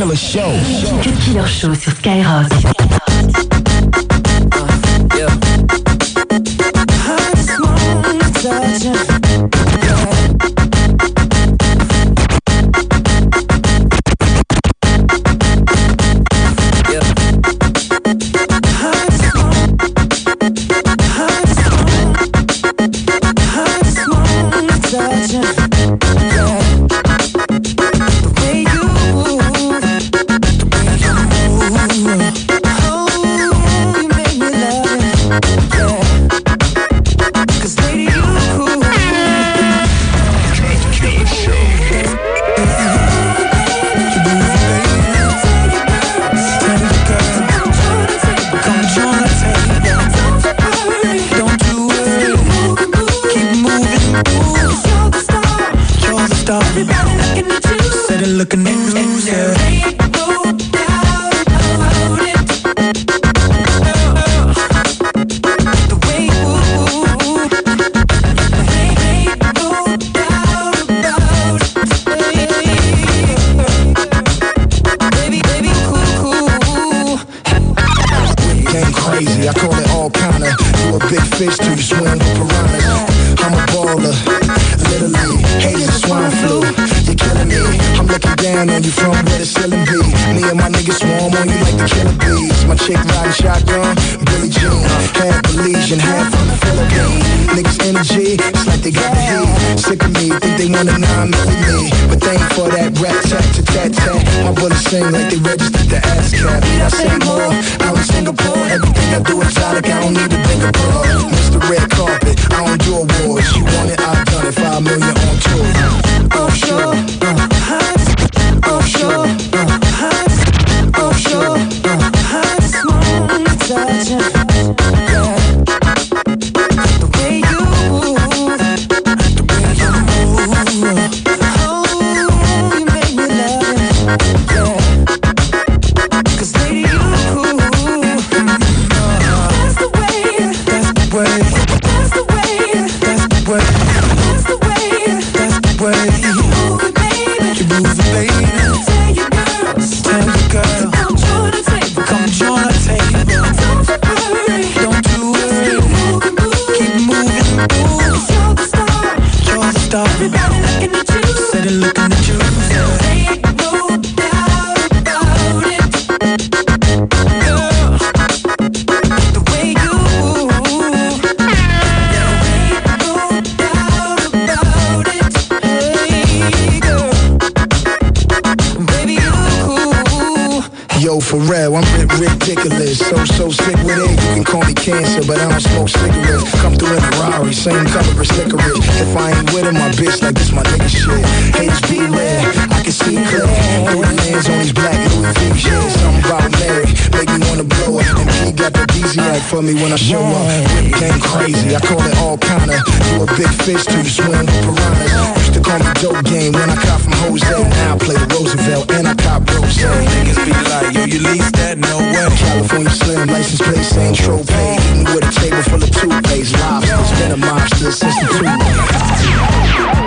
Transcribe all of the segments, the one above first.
Killer Show. Killer Show sur Skyrock. good looking niggas, yeah. gun on you from where the ceiling be. Me and my niggas swarm on you like the killer bees. My chick riding shotgun, Billy Jean. Half Belizean, half from the Philippines. Niggas energy, it's like they got the heat. Sick of me, think they want a me, But thank for that rat tat to tat tat. My bullets sing like they registered the ASCAP. I say more, out in Singapore. Everything I do exotic, I don't need to think about. Mr. Red Carpet, I don't do awards. You want it, I've done it. Five million on tour. so sick with it. You can call me cancer, but I don't smoke cigarettes. Come through in a Ferrari, same color as licorice. If I ain't with it, my bitch like this my nigga shit. HB red, I can see clear. Three hands on these black Louis V shit. Something about Mary, make me wanna blow up. And he got the DZ light for me when I show up. Whip crazy, I call it all kinda. Do a big fish to the swim with piranhas. Used to call me dope game when I cop from Jose. Now I play the Roosevelt and I cop Rose. Niggas be you lease that, no way. California slim, license plate Saint Tropez, Eating with a table full of toothpaste, lobsters, been a mobster since the two.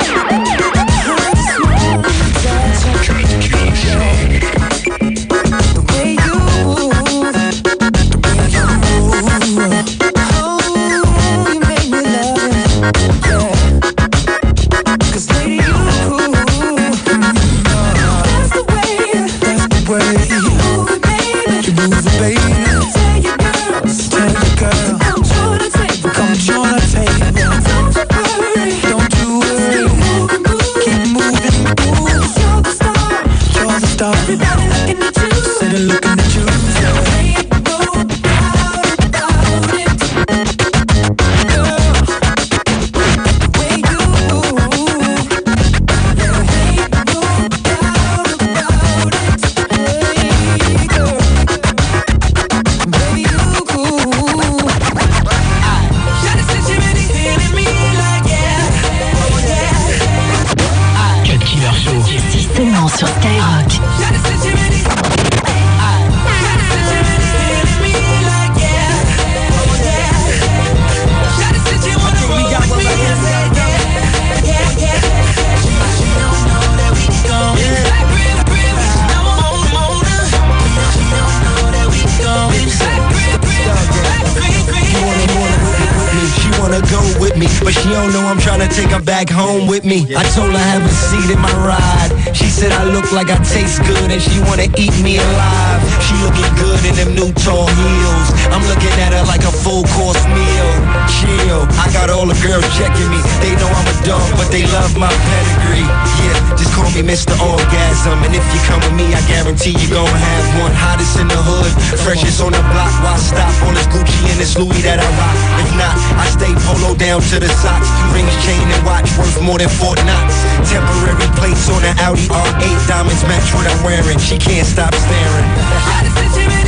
Take her back home with me. I told her have a seat in my ride. She said I look like I taste good and she wanna eat me alive. She looking good in them new tall heels. I'm looking at her like a full course meal. Chill, I got all the girls checking me. They know I'm a dog, but they love my pedigree. Yeah, just call me Mr. Orgasm. And if you come with me, I guarantee you gon' have one. Hottest in the hood, freshest on the block. Why stop on this Gucci and this Louis that I rock? If not, I stay polo down to the socks. Rings, chain, and watch worth more than Fort Knox. Temporary plates on the Audi R8. Diamonds match what I'm wearing. She can't stop staring.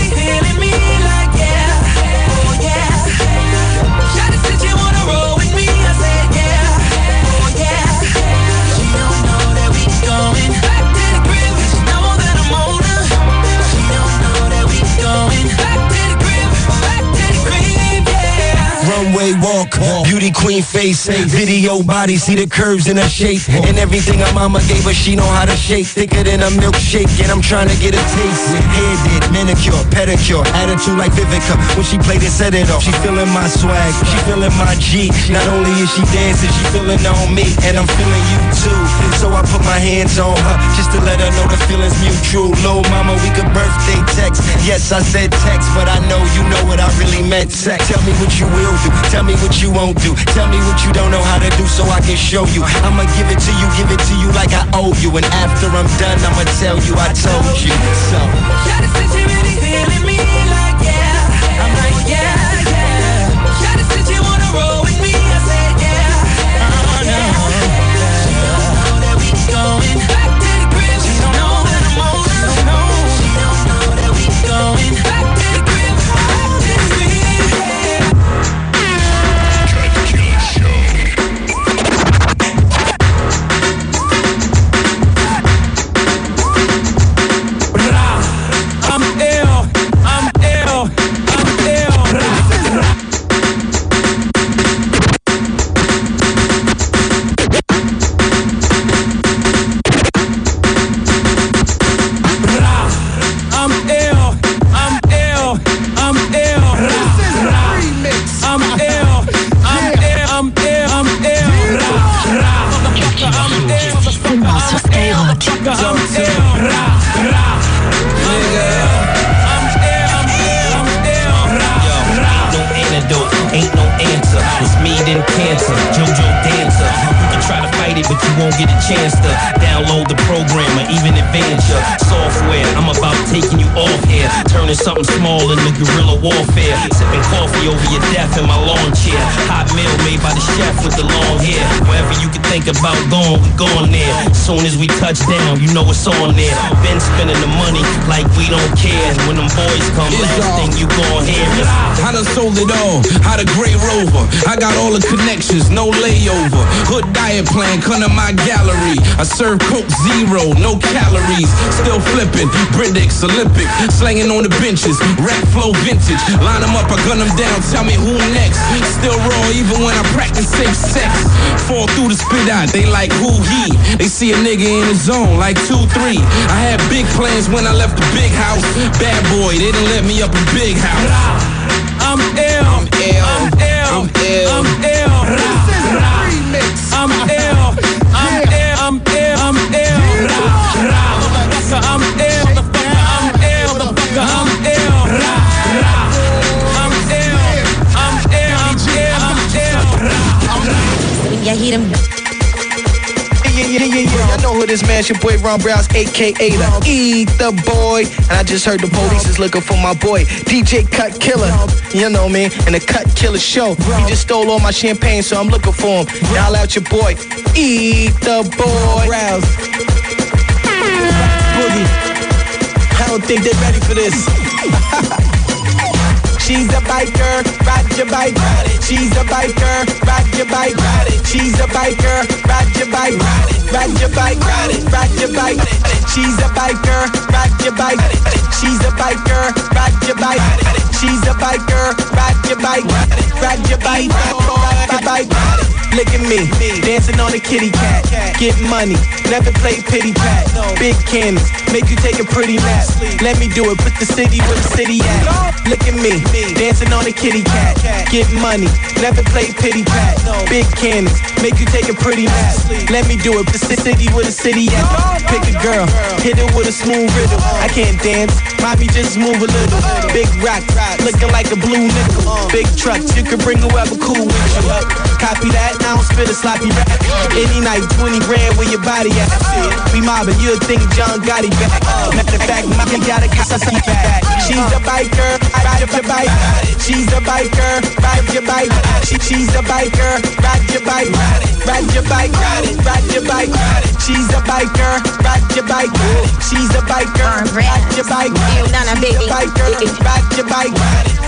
Walker. Beauty queen face, video body, see the curves in her shape, and everything her mama gave her, she know how to shake, thicker than a milkshake, and I'm trying to get a taste. Hair did, manicure, pedicure, attitude like Vivica, when she played it, set it off, she feeling my swag, she feeling my G, not only is she dancing, she feeling on me, and I'm feeling you too, so I put my hands on her, just to let her know the feeling's mutual, Lil mama, we could birthday text, yes I said text, but I know you know what I really meant, sex, tell me what you will do, tell me what you won't do, tell me what you don't know how to do so I can show you, I'ma give it to you, give it to you like I owe you, and after I'm done, I'ma tell you I told you, so. Won't get a chance to download the program or even advance your software. I'm about taking you off here, turning something small into guerrilla warfare. Sipping coffee over your death in my lawn chair. Hot meal made by the chef with the long hair. Wherever you can think about going, we going there. Soon as we touch down, you know it's on there. Been spending the money like we don't care. When them boys come, last thing you gon' hear is I done sold it all, how the gray rover. I got all the connections, no layover. Hood diet plan, come to my gallery. I serve Coke Zero, no calories. Still flipping, Brindix, Olympic. Slanging on the benches, rap flow vintage. Line them up, I gun them down, tell me who next. Still raw, even when I practice safe sex. Fall through the spit out, they like who he. They see a nigga in the zone, like 2-3. I had big plans when I left the big house. Bad boy, they didn't let me up a big house. Ill. I'm. Yeah. Yeah, yeah, yeah, yeah. I know who this man, your boy Ron Browz, aka the Eat the Boy. And I just heard the police is looking for my boy, DJ Cut Killer. You know me, and the Cut Killer show. He just stole all my champagne, so I'm looking for him. Y'all out your boy, Ether Boy. Browz. Boogie. I don't think they're ready for this. She's a biker, ride your bike, ride it. She's a biker, ride your bike, ride it. She's a biker, ride your bike, ride it. Ride your bike, ride it. Ride your bike. She's a biker, ride your bike. She's a biker, ride your bike. She's a biker, ride your bike. ride your bike, ride your bike. Look at me, dancing on a kitty cat. Get money, never play pity pat. Big cannons, make you take a pretty nap. Let me do it, put the city where the city at. Look at me, dancing on a kitty cat. Get money, never play pity pat. Big cannons, make you take a pretty nap. Let me do it, put the city where the city at. Pick a girl, hit it with a smooth rhythm. I can't dance, mommy just move a little. Big rock, looking like a blue nickel. Big trucks, you can bring whoever cool with you. Copy that, I don't spit a sloppy rap. Any night, 20 grand where your body at. We mobbing, you'll think John Gotti back. Matter of fact, mommy got a see back. She's a biker, ride your bike. She's a biker, ride your bike. She, she's a biker, ride your bike. Ride your bike, ride your bike. She's a biker, ride your bike. She's a biker, ride your bike. She's a biker, ride your bike.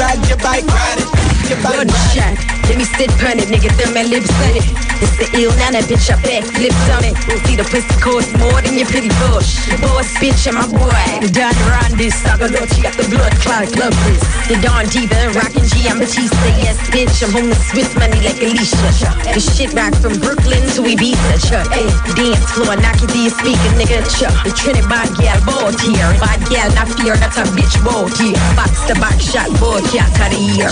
Ride your bike, ride your. Let me sit on it, nigga, throw my lips on it. It's the ill nana, bitch, I back lips on it. See the pussy cost more than your pretty bush. Boss, bitch, I'm a boy. The Don Rondis, she got the blood clot club this. The Don Diva, rockin' G, I'm Batista, yes, bitch. I'm home with Swiss money like Alicia. The shit rock from Brooklyn to Ibiza, cha. Hey, dance floor, knock it to your speaker, nigga, cha. The Trinity bad gal, bought here. Bad gal, not fear, that's a bitch, bought here. Box the box shot, boy, cat of the year.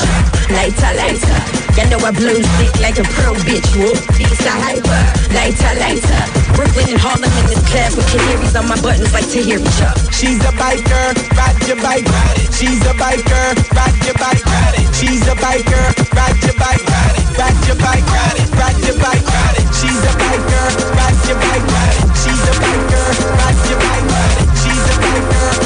Lighter, lighter. You know I blow stick like a pro bitch. Whoop, these are hyper. Lighter, lighter. Brooklyn and Harlem in this club with canaries on my buttons like to hear Tahiri Chuck. She's a biker, ride your bike. Ride it. She's a biker, ride your bike. Ride it. She's a biker, ride your bike. Ride your bike, ride your bike. She's a biker, ride your bike. She's a biker, ride your bike. She's a biker,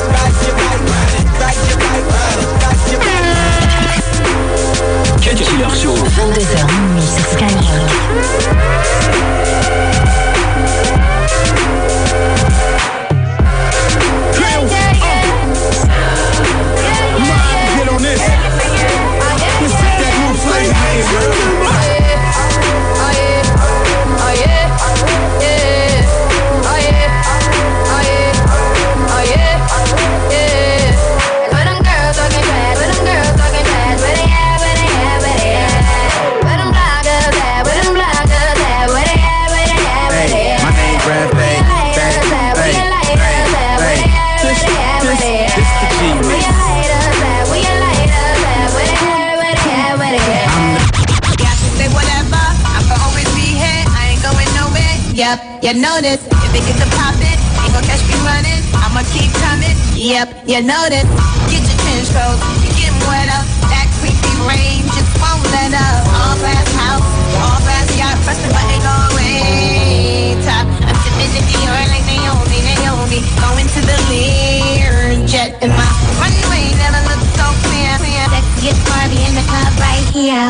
you this. If it gets to poppin', ain't gon' catch me running. I'ma keep coming. Yep, you this. Get your coats, you getting wet up. That creepy rain just won't let up. All glass house, all glass yacht, press the button, go away. Top, I'm sipping the Dior like Naomi, Naomi. Going to the Learjet in my runway, never look so clear. Sexiest Barbie in the club right here.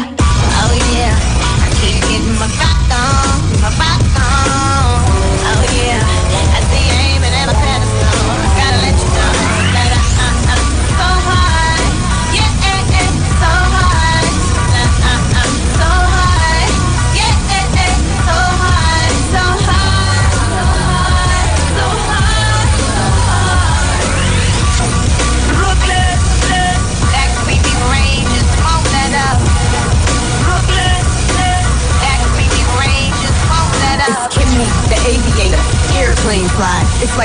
Oh yeah, I keep getting my rock on, my rock on.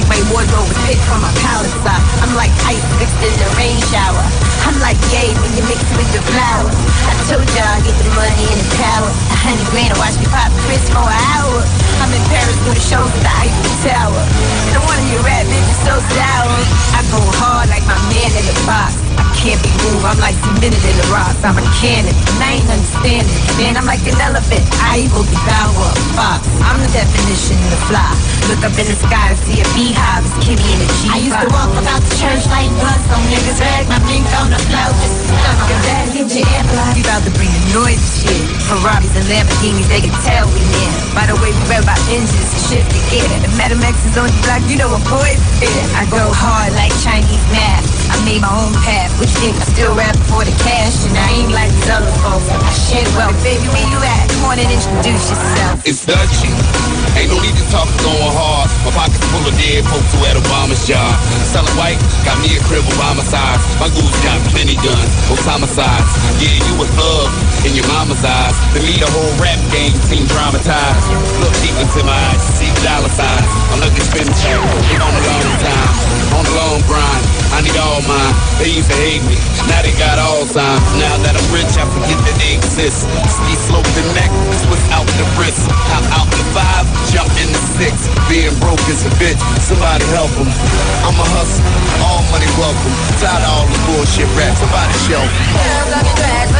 Like my wardrobe was picked from a palace. I'm like ice mixed in the rain shower. I'm like yay when you mix it with the flour. I told y'all I get the money and the power. A hundred grand to watch me pop Chris for an hour. I'm in Paris doing shows at the Eiffel Tower. And one of your rap bitches so sour. I go hard like my man in the box. Can't be moved, I'm like cemented in the rocks. I'm a cannon, and I ain't understanding. Man, I'm like an elephant, I will devour a fox. I'm the definition of fly. Look up in the sky to see a beehive, it's Kimmy in a G. I used to walk about the church like bus. Some niggas drag my mink on the floor just to stuff your bag in your airplane. We about to bring the noise and shit. Ferraris and Lamborghinis, they can tell we near. By the way, we read about engines and shift the gear. The Metamax is on the block, you know what boys fear. I go hard like Chinese math. I made my own path, What think? I still rap for the cash, and I ain't like these other folks. Shit well, baby, where you at? Come on and introduce yourself. It's Dutchy. Ain't no need to talk going hard. My pockets full of dead folks who had Obama's job. Selling white, got me a crib Obama size. My goose got plenty guns, most homicides. Yeah, you a thug in your mama's eyes. To me, the whole rap game seemed dramatized. Look deep into my eyes, see dollar signs. I'm looking spin check, on the long time, on the long grind. I need all mine. They used to hate me, now they got all signs. Now that I'm rich, I forget that they exist. Ski slope the neck, twist out the wrist. I'm out the five, jump in the six. Being broke is a bitch, somebody help 'em. I'm a hustler, all money welcome. Tired of all the bullshit rap, somebody show. me. I'm gonna drag